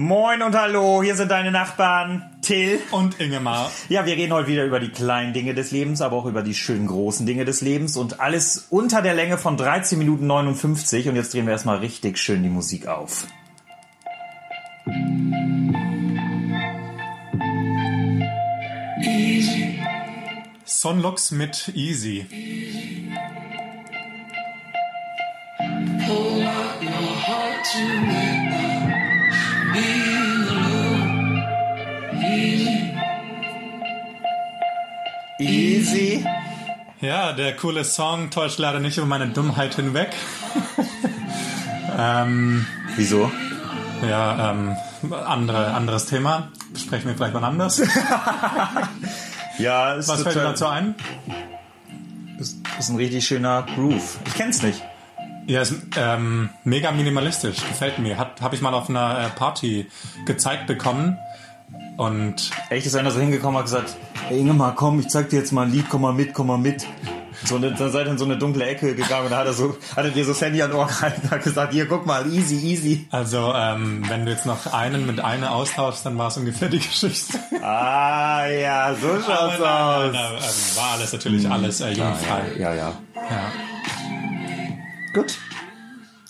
Moin und hallo, hier sind deine Nachbarn Till und Ingemar. Ja, wir reden heute wieder über die kleinen Dinge des Lebens, aber auch über die schönen großen Dinge des Lebens und alles unter der Länge von 13 Minuten 59 und jetzt drehen wir erstmal richtig schön die Musik auf. Easy. Sonlux mit Easy. Ja, der coole Song täuscht leider nicht über meine Dummheit hinweg. ähm, Wieso? Ja, ähm, andere, anderes Thema. Besprechen wir vielleicht mal anders. ja, ist Was fällt dir dazu ein? Das ist ein richtig schöner Groove. Ich kenn's nicht. Ja, ist ähm, mega minimalistisch. Gefällt mir. Hat habe ich mal auf einer äh, Party gezeigt bekommen. Und echt ist einer so hingekommen und hat gesagt, hey Ingemar, komm, ich zeig dir jetzt mal ein Lied, komm mal mit, komm mal mit. So eine, dann seid ihr in so eine dunkle Ecke gegangen und da hat er so, hat er dir so Sandy an Ohr gehalten und hat gesagt, hier, guck mal, easy, easy. Also, ähm, wenn du jetzt noch einen mit einer austauschst, dann war es ungefähr die Geschichte. Ah, ja, so schaut's Aber, aus. Nein, nein, nein, ähm, war alles natürlich hm, alles äh, jugendfrei. Ja, ja, ja. ja. Gut.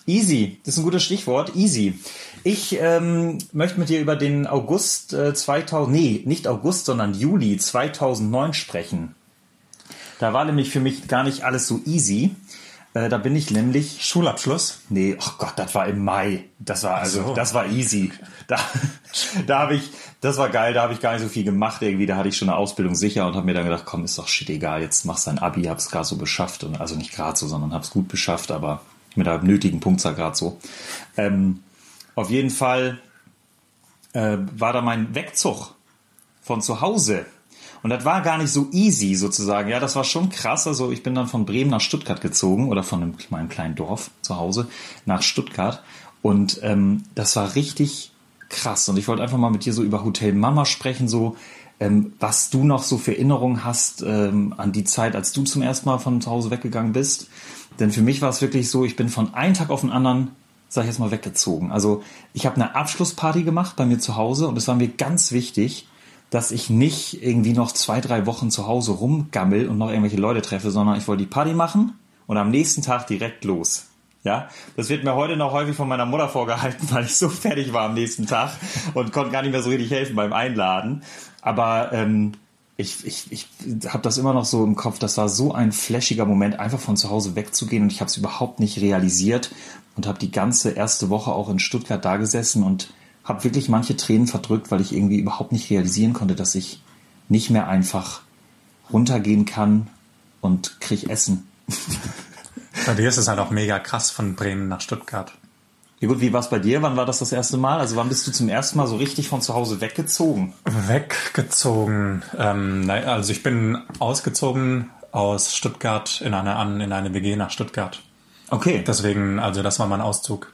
Easy, das ist ein gutes Stichwort. Easy. Ich ähm, möchte mit dir über den August äh, 2000, nee, nicht August, sondern Juli 2009 sprechen. Da war nämlich für mich gar nicht alles so easy. Äh, da bin ich nämlich Schulabschluss. Nee, oh Gott, das war im Mai. Das war also, so. das war easy. Da, da habe ich, das war geil. Da habe ich gar nicht so viel gemacht irgendwie. Da hatte ich schon eine Ausbildung sicher und habe mir dann gedacht, komm, ist doch shit egal. Jetzt machst du ein Abi, hab's gerade so beschafft und also nicht gerade so, sondern hab's gut beschafft, aber mit der nötigen Punktzahl gerade so. Ähm, auf jeden Fall äh, war da mein Wegzug von zu Hause. Und das war gar nicht so easy sozusagen. Ja, das war schon krass. Also ich bin dann von Bremen nach Stuttgart gezogen oder von einem, meinem kleinen Dorf zu Hause nach Stuttgart. Und ähm, das war richtig krass. Und ich wollte einfach mal mit dir so über Hotel Mama sprechen, so ähm, was du noch so für Erinnerungen hast ähm, an die Zeit, als du zum ersten Mal von zu Hause weggegangen bist. Denn für mich war es wirklich so, ich bin von einem Tag auf den anderen, sag ich jetzt mal, weggezogen. Also ich habe eine Abschlussparty gemacht bei mir zu Hause und es war mir ganz wichtig, dass ich nicht irgendwie noch zwei, drei Wochen zu Hause rumgammel und noch irgendwelche Leute treffe, sondern ich wollte die Party machen und am nächsten Tag direkt los. Ja, das wird mir heute noch häufig von meiner Mutter vorgehalten, weil ich so fertig war am nächsten Tag und konnte gar nicht mehr so richtig helfen beim Einladen. Aber ähm, ich, ich, ich habe das immer noch so im Kopf, das war so ein flashiger Moment, einfach von zu Hause wegzugehen und ich habe es überhaupt nicht realisiert und habe die ganze erste Woche auch in Stuttgart da gesessen und habe wirklich manche Tränen verdrückt, weil ich irgendwie überhaupt nicht realisieren konnte, dass ich nicht mehr einfach runtergehen kann und krieg Essen. Bei dir ist es halt auch mega krass von Bremen nach Stuttgart. Ja gut, wie war es bei dir? Wann war das das erste Mal? Also wann bist du zum ersten Mal so richtig von zu Hause weggezogen? Weggezogen. Ähm, also ich bin ausgezogen aus Stuttgart in eine, in eine WG nach Stuttgart. Okay. Deswegen, also das war mein Auszug.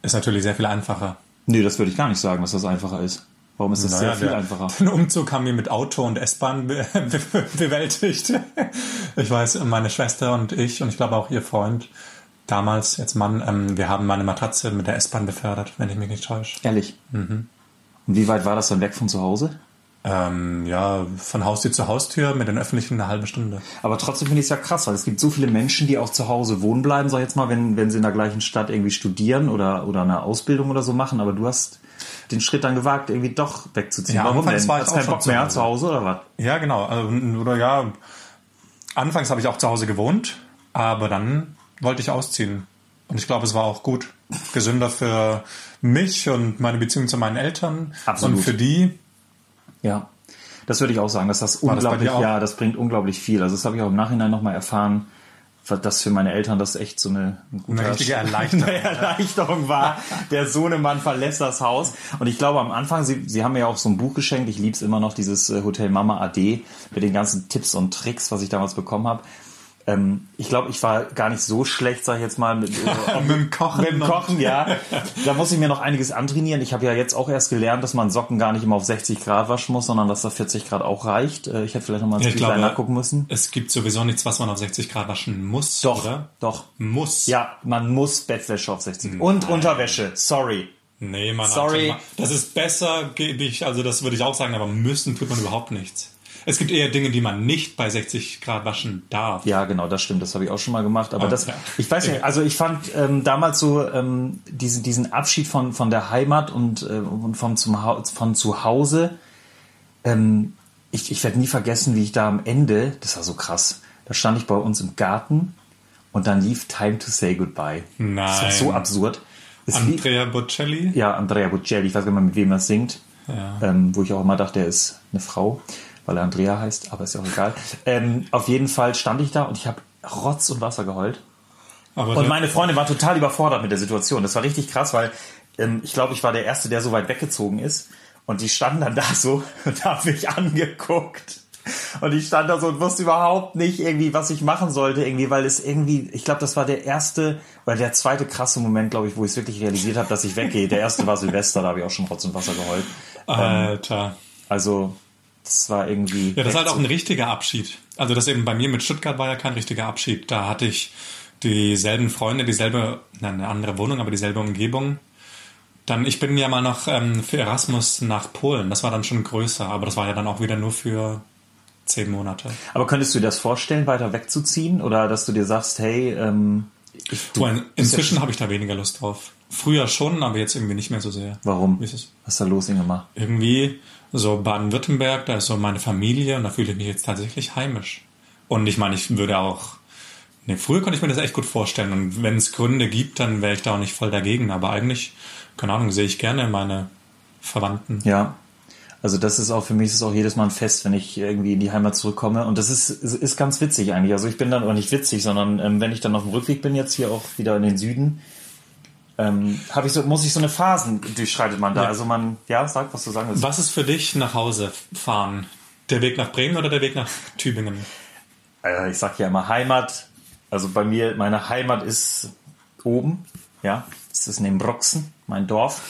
Ist natürlich sehr viel einfacher. Nee, das würde ich gar nicht sagen, dass das einfacher ist. Warum ist das naja, sehr viel der, einfacher? Den Umzug haben wir mit Auto und S-Bahn be be bewältigt. Ich weiß, meine Schwester und ich und ich glaube auch ihr Freund damals, jetzt Mann, ähm, wir haben meine Matratze mit der S-Bahn befördert, wenn ich mich nicht täusche. Ehrlich? Mhm. Und wie weit war das dann weg von zu Hause? Ähm, ja, von Haustür zu Haustür mit den öffentlichen eine halbe Stunde. Aber trotzdem finde ich es ja krass, weil es gibt so viele Menschen, die auch zu Hause wohnen bleiben, sag ich jetzt mal, wenn, wenn sie in der gleichen Stadt irgendwie studieren oder, oder eine Ausbildung oder so machen. Aber du hast den Schritt dann gewagt, irgendwie doch wegzuziehen. Ja, Warum anfangs denn? war ich Hast keinen Bock mehr zu Hause oder was? Ja, genau. Also, oder ja, anfangs habe ich auch zu Hause gewohnt, aber dann wollte ich ausziehen. Und ich glaube, es war auch gut. Gesünder für mich und meine Beziehung zu meinen Eltern. Absolut. Und für die. Ja. Das würde ich auch sagen, dass das unglaublich, das ja, das bringt unglaublich viel. Also das habe ich auch im Nachhinein nochmal erfahren, dass für meine Eltern das echt so eine, gute eine richtige Erleichterung, eine Erleichterung war. Der Sohnemann verlässt das Haus. Und ich glaube am Anfang, Sie, Sie haben mir ja auch so ein Buch geschenkt. Ich liebe es immer noch, dieses äh, Hotel Mama AD mit den ganzen Tipps und Tricks, was ich damals bekommen habe. Ähm, ich glaube, ich war gar nicht so schlecht, sag ich jetzt mal, mit, äh, mit dem Kochen. Mit dem Kochen, ja. Da muss ich mir noch einiges antrainieren. Ich habe ja jetzt auch erst gelernt, dass man Socken gar nicht immer auf 60 Grad waschen muss, sondern dass da 40 Grad auch reicht. Äh, ich hätte vielleicht noch mal ein ja, nachgucken müssen. Es gibt sowieso nichts, was man auf 60 Grad waschen muss, doch, oder? Doch, Muss. Ja, man muss Bettwäsche auf 60 Grad. Und Unterwäsche, sorry. Nee, Mann. Sorry. Alter, das ist besser, gebe ich, also das würde ich auch sagen, aber müssen tut man überhaupt nichts. Es gibt eher Dinge, die man nicht bei 60 Grad waschen darf. Ja, genau, das stimmt. Das habe ich auch schon mal gemacht. Aber Oh, das, ja. ich weiß nicht, also ich fand ähm, damals so ähm, diesen, diesen Abschied von, von der Heimat und, äh, und von, zum von zu Hause. Ähm, ich ich werde nie vergessen, wie ich da am Ende, das war so krass, da stand ich bei uns im Garten und dann lief Time to Say Goodbye. Das war Nein. so absurd. Es Andrea Bocelli? ja, Andrea Bocelli, ich weiß gar nicht mehr, mit wem er singt. Ja. Ähm, wo ich auch immer dachte, er ist eine Frau, weil er Andrea heißt, aber ist ja auch egal. Ähm, auf jeden Fall stand ich da und ich habe Rotz und Wasser geheult. Aber Und meine Freundin war total überfordert mit der Situation. Das war richtig krass, weil ähm, ich glaube, ich war der Erste, der so weit weggezogen ist. Und die standen dann da so und haben mich angeguckt. Und ich stand da so und wusste überhaupt nicht irgendwie, was ich machen sollte, irgendwie, weil es irgendwie, ich glaube, das war der erste oder der zweite krasse Moment, glaube ich, wo ich es wirklich realisiert habe, dass ich weggehe. Der erste war Silvester, da habe ich auch schon Rotz und Wasser geheult. Alter. Also, das war irgendwie. Ja, das ist halt auch ein richtiger Abschied. Also das eben bei mir mit Stuttgart war ja kein richtiger Abschied. Da hatte ich dieselben Freunde, dieselbe, nein, eine andere Wohnung, aber dieselbe Umgebung. Dann, ich bin ja mal noch ähm, für Erasmus nach Polen. Das war dann schon größer, aber das war ja dann auch wieder nur für zehn Monate. Aber könntest du dir das vorstellen, weiter wegzuziehen? Oder dass du dir sagst, hey, ähm, ich, Du, inzwischen habe ich da weniger Lust drauf. Früher schon, aber jetzt irgendwie nicht mehr so sehr. warum? Wie ist es? Was ist da los, Ingemar? irgendwie so Baden-Württemberg, da ist so meine Familie und da fühle ich mich jetzt tatsächlich heimisch. Und ich meine, ich würde auch, nee, früher konnte ich mir das echt gut vorstellen und wenn es Gründe gibt, dann wäre ich da auch nicht voll dagegen, aber eigentlich, keine Ahnung, sehe ich gerne meine Verwandten. Ja. Also das ist auch für mich ist es auch jedes Mal ein Fest, wenn ich irgendwie in die Heimat zurückkomme. Und das ist, ist, ganz witzig eigentlich. Also ich bin dann, oder nicht witzig, sondern ähm, wenn ich dann auf dem Rückweg bin, jetzt hier auch wieder in den Süden, ähm, habe ich so, muss ich so eine Phasen durchschreitet man da. Ja. Also man, ja, sag, was du sagen willst. Was ist für dich nach Hause fahren? Der Weg nach Bremen oder der Weg nach Tübingen? äh, ich sag ja immer Heimat. Also bei mir, meine Heimat ist oben, ja. Das ist neben Broxen, mein Dorf.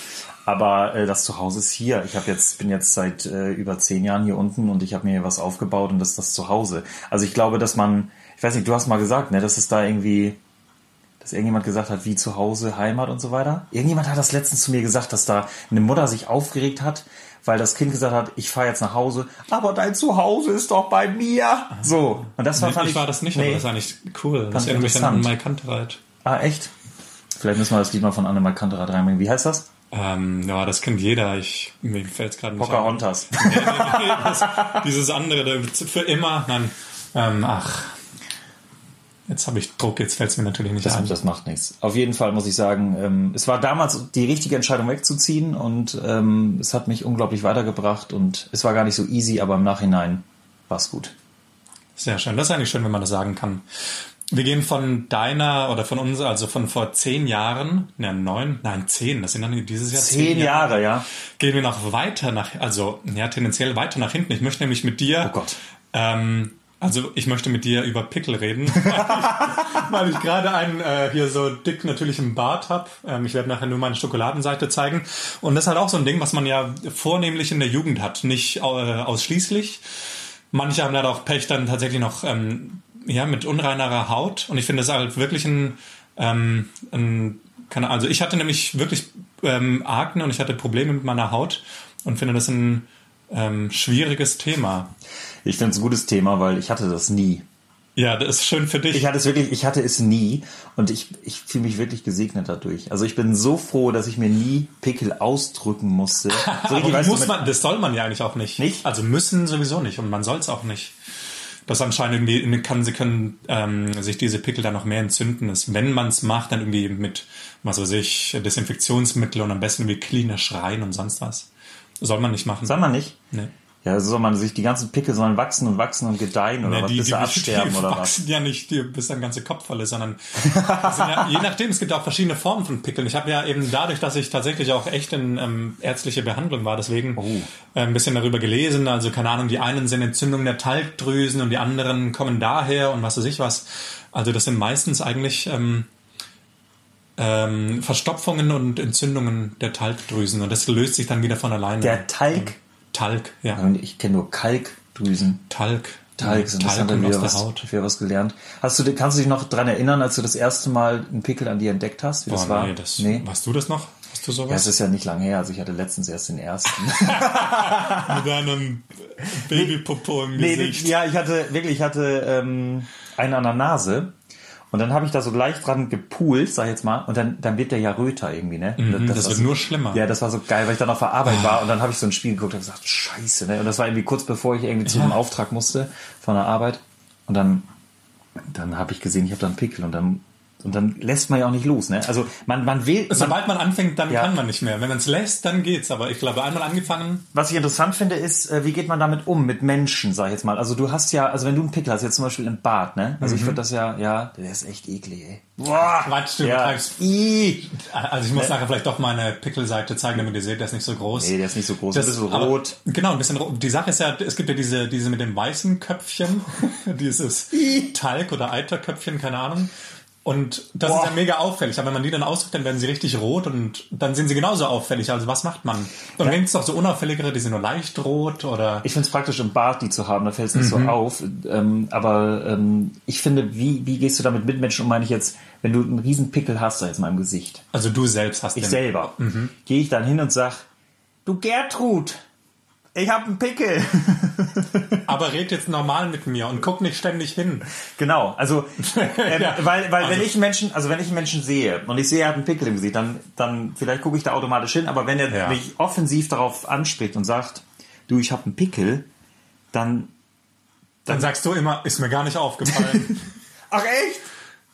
Aber äh, das Zuhause ist hier. Ich habe jetzt, bin jetzt seit äh, über zehn Jahren hier unten und ich habe mir hier was aufgebaut und das ist das Zuhause. Also ich glaube, dass man, ich weiß nicht, du hast mal gesagt, ne, dass es da irgendwie, dass irgendjemand gesagt hat, wie zu Hause, Heimat und so weiter. Irgendjemand hat das letztens zu mir gesagt, dass da eine Mutter sich aufgeregt hat, weil das Kind gesagt hat, ich fahre jetzt nach Hause, aber dein Zuhause ist doch bei mir. So. Und das war, Nee, fand ich war das nicht, aber das ist eigentlich cool. Das erinnert mich an Kantereit. Ah, echt? Vielleicht müssen wir das Lied mal von Annemar Kantereit reinbringen. Wie heißt das? Ähm, ja, das kennt jeder. Ich, mir fällt es gerade nicht. Pocahontas. Nee, nee, nee, das, dieses andere, der, für immer, nein. Ähm, ach, jetzt habe ich Druck, jetzt fällt es mir natürlich nicht Das, ein. das macht nichts. Auf jeden Fall muss ich sagen, ähm, es war damals die richtige Entscheidung wegzuziehen und ähm, es hat mich unglaublich weitergebracht und es war gar nicht so easy, aber im Nachhinein war es gut. Sehr schön. Das ist eigentlich schön, wenn man das sagen kann. Wir gehen von deiner oder von uns, also von vor zehn Jahren, ne, neun, nein, zehn, das sind dann dieses Jahr Zehn Jahre, ja. Gehen wir noch weiter nach, also ja, tendenziell weiter nach hinten. Ich möchte nämlich mit dir. Oh Gott. Ähm, also ich möchte mit dir über Pickel reden, weil ich gerade einen äh, hier so dick natürlich im Bart habe. Ähm, ich werde nachher nur meine Schokoladenseite zeigen. Und das ist halt auch so ein Ding, was man ja vornehmlich in der Jugend hat, nicht äh, ausschließlich. Manche haben leider auch Pech dann tatsächlich noch ähm, ja mit unreinerer Haut. Und ich finde das halt wirklich ein, ähm, ein keine, also ich hatte nämlich wirklich ähm, Akne und ich hatte Probleme mit meiner Haut und finde das ein ähm, schwieriges Thema. Ich finde es ein gutes Thema, weil ich hatte das nie. Ja, das ist schön für dich. Ich hatte es wirklich, ich hatte es nie und ich, ich fühle mich wirklich gesegnet dadurch. Also ich bin so froh, dass ich mir nie Pickel ausdrücken musste. So Aber richtig, du, muss mit- man, das soll man ja eigentlich auch nicht. Nicht? Also müssen sowieso nicht und man soll es auch nicht. Das anscheinend irgendwie kann, sie können ähm, sich diese Pickel dann noch mehr entzünden. Das, wenn man es macht, dann irgendwie mit, was weiß ich, Desinfektionsmittel und am besten wie klinisch rein und sonst was. Soll man nicht machen. Soll man nicht? Nee. Ja, so soll man sich, die ganzen Pickel sollen wachsen und wachsen und gedeihen oder Ja, was, die, bis die, sie absterben die oder was. wachsen ja nicht, die, bis dein ganze Kopf voll ist, sondern ja, je nachdem, es gibt auch verschiedene Formen von Pickeln. Ich habe ja eben dadurch, dass ich tatsächlich auch echt in ähm, ärztliche Behandlung war, deswegen Oh. äh, ein bisschen darüber gelesen. Also keine Ahnung, die einen sind Entzündungen der Talgdrüsen und die anderen kommen daher und was weiß ich was. Also das sind meistens eigentlich ähm, ähm, Verstopfungen und Entzündungen der Talgdrüsen und das löst sich dann wieder von alleine. Der Talg, Talg, ja. und ich kenne nur Kalkdrüsen. Talg. Talg, sind das Talg haben kommt wir wieder der was, Haut. wieder was gelernt. Hast du, kannst du dich noch dran erinnern, als du das erste Mal einen Pickel an dir entdeckt hast, wie das Boah, war? nee, das, nee. Weißt du das noch? Hast du Ja, es sowas? ist ja nicht lange her, also ich hatte letztens erst den ersten. Mit deinem Babypopo im nee, Gesicht. ja, ich hatte wirklich, ich hatte ähm, einen an der Nase. Und dann habe ich da so gleich dran gepoolt, sag ich jetzt mal, und dann, dann wird der ja röter irgendwie, ne? Mhm, das war wird so- nur schlimmer. Ja, das war so geil, weil ich dann auf der Arbeit war und dann habe ich so ein Spiel geguckt und gesagt, scheiße, ne? Und das war irgendwie kurz bevor ich irgendwie zu Ja. einem Auftrag musste von der Arbeit. Und dann, dann habe ich gesehen, ich habe da einen Pickel und dann, und dann lässt man ja auch nicht los, ne? Also man, man will. Man, Sobald man anfängt, dann Ja. kann man nicht mehr. Wenn man es lässt, dann geht's. Aber ich glaube, einmal angefangen, was ich interessant finde, ist, äh, wie geht man damit um, mit Menschen, sag ich jetzt mal. Also du hast ja, also wenn du einen Pickel hast, jetzt zum Beispiel im Bad, ne? Also Mhm. ich würde das ja, ja, der ist echt eklig, ey. Boah, Quatsch, du ja. Ih. also ich muss nachher vielleicht doch meine Pickelseite zeigen, damit ihr seht, der ist nicht so groß. Nee, der ist nicht so groß, Das, ein bisschen aber- rot. Genau, ein bisschen rot. Die Sache ist ja, es gibt ja diese, diese mit dem weißen Köpfchen, dieses Talg- oder Eiterköpfchen, keine Ahnung. Und das Boah. ist ja mega auffällig. Aber wenn man die dann ausdrückt, dann werden sie richtig rot und dann sind sie genauso auffällig. Also was macht man? Und dann gibt es doch so unauffälligere, die sind nur leicht rot oder... Ich finde es praktisch, im Bad die zu haben, da fällt es nicht Mhm. so auf. Ähm, aber ähm, ich finde, wie, wie gehst du da mit Mitmenschen um, meine ich jetzt, wenn du einen riesen Pickel hast, da jetzt mal im Gesicht. Also du selbst hast Ich den. selber. Mhm. Gehe ich dann hin und sag, du Gertrud, ich habe einen Pickel. Aber red jetzt normal mit mir und guck nicht ständig hin. genau, also ähm, Ja. weil, weil wenn Also- ich einen Menschen, also wenn ich einen Menschen sehe und ich sehe, er hat einen Pickel im Gesicht, dann, dann vielleicht gucke ich da automatisch hin, aber wenn er Ja. mich offensiv darauf anspricht und sagt, du, ich habe einen Pickel, dann Dann sagst du immer, ist mir gar nicht aufgefallen. Ach echt?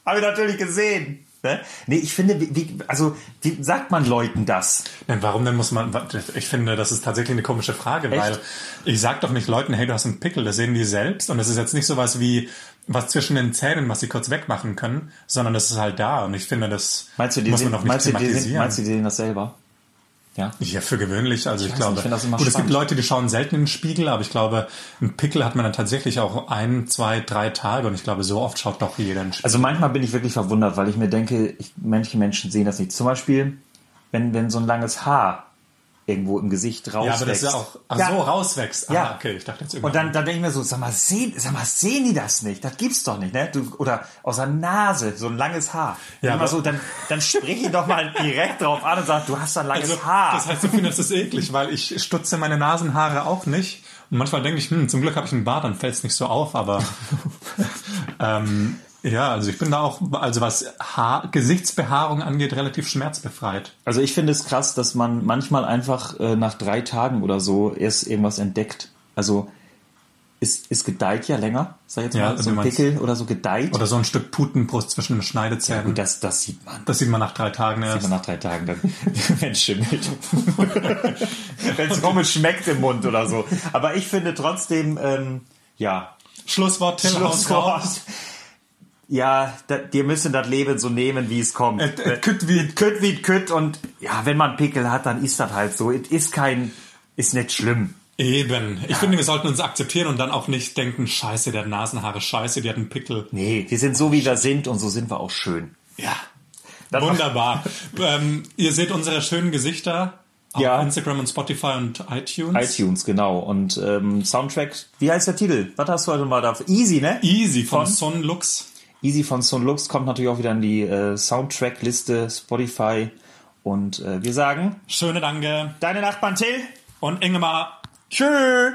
Habe ich natürlich gesehen. Ne? Nee, ich finde, wie, wie, also wie sagt man Leuten das? Denn warum denn muss man, ich finde, das ist tatsächlich eine komische Frage, Echt? weil ich sag doch nicht Leuten, hey, du hast einen Pickel, das sehen die selbst und das ist jetzt nicht sowas wie was zwischen den Zähnen, was sie kurz wegmachen können, sondern das ist halt da und ich finde, das Meinst du, die muss sehen, man doch nicht meinst, du, die sehen, thematisieren. meinst du, die sehen das selber? Ja. ja, für gewöhnlich, also ich, weiß glaube, nicht, ich finde das immer gut, es gibt. Leute, die schauen selten in den Spiegel, aber ich glaube, einen Pickel hat man dann tatsächlich auch ein, zwei, drei Tage und ich glaube, so oft schaut doch jeder in den Spiegel. Also manchmal bin ich wirklich verwundert, weil ich mir denke, ich, manche Menschen sehen das nicht. Zum Beispiel, wenn, wenn so ein langes Haar irgendwo im Gesicht rauswächst. ja, aber das ist ja auch, ach Ja. so, rauswächst. Ah, Ja. okay, ich dachte jetzt Und dann, dann denke ich mir so, sag mal, sehen, sag mal, sehen die das nicht? Das gibt's doch nicht, ne? Du, oder aus der Nase, so ein langes Haar. Ja, Immer so, dann, dann sprich ihn doch mal direkt drauf an und sag, du hast da ein langes Also, Haar. Das heißt, du findest es eklig, weil ich stutze meine Nasenhaare auch nicht. Und manchmal denke ich, hm, zum Glück habe ich einen Bart, dann fällt es nicht so auf, aber ähm, ja, also ich bin da auch, also was Haar, Gesichtsbehaarung angeht, relativ schmerzbefreit. Also ich finde es krass, dass man manchmal einfach äh, nach drei Tagen oder so erst irgendwas entdeckt. Also es, es gedeiht ja länger, sag ich jetzt Ja, mal, so du ein Pickel oder so gedeiht. Oder so ein Stück Putenbrust zwischen den Schneidezähnen. Gut, das, das sieht man. das sieht man nach drei Tagen Sieht erst. man nach drei Tagen, dann, wenn es schimmelt. wenn es komisch schmeckt im Mund oder so. Aber ich finde trotzdem, ähm, ja, Schlusswort, Till, Schlusswort. Ja, da, die müssen das Leben so nehmen, wie es kommt. Et- et kütt wie- kütt wie kütt und ja, wenn man Pickel hat, dann ist das halt so. Es ist kein, ist nicht schlimm. Eben. Ich finde, wir sollten uns akzeptieren und dann auch nicht denken, scheiße, der hat Nasenhaare, scheiße, die hat einen Pickel. Nee, wir sind so, wie wir sind und so sind wir auch schön. Ja. Das Wunderbar. ähm, ihr seht unsere schönen Gesichter auf Ja. Instagram und Spotify und iTunes. iTunes, genau. Und ähm, Soundtrack, wie heißt der Titel? Was hast du heute mal da? Easy, ne? Easy von, Von? Son Lux. Easy von Son Lux kommt natürlich auch wieder in die äh, Soundtrack-Liste Spotify. Und äh, wir sagen, Schöne Danke. deine Nachbarn Till. Und Ingemar. Tschüss.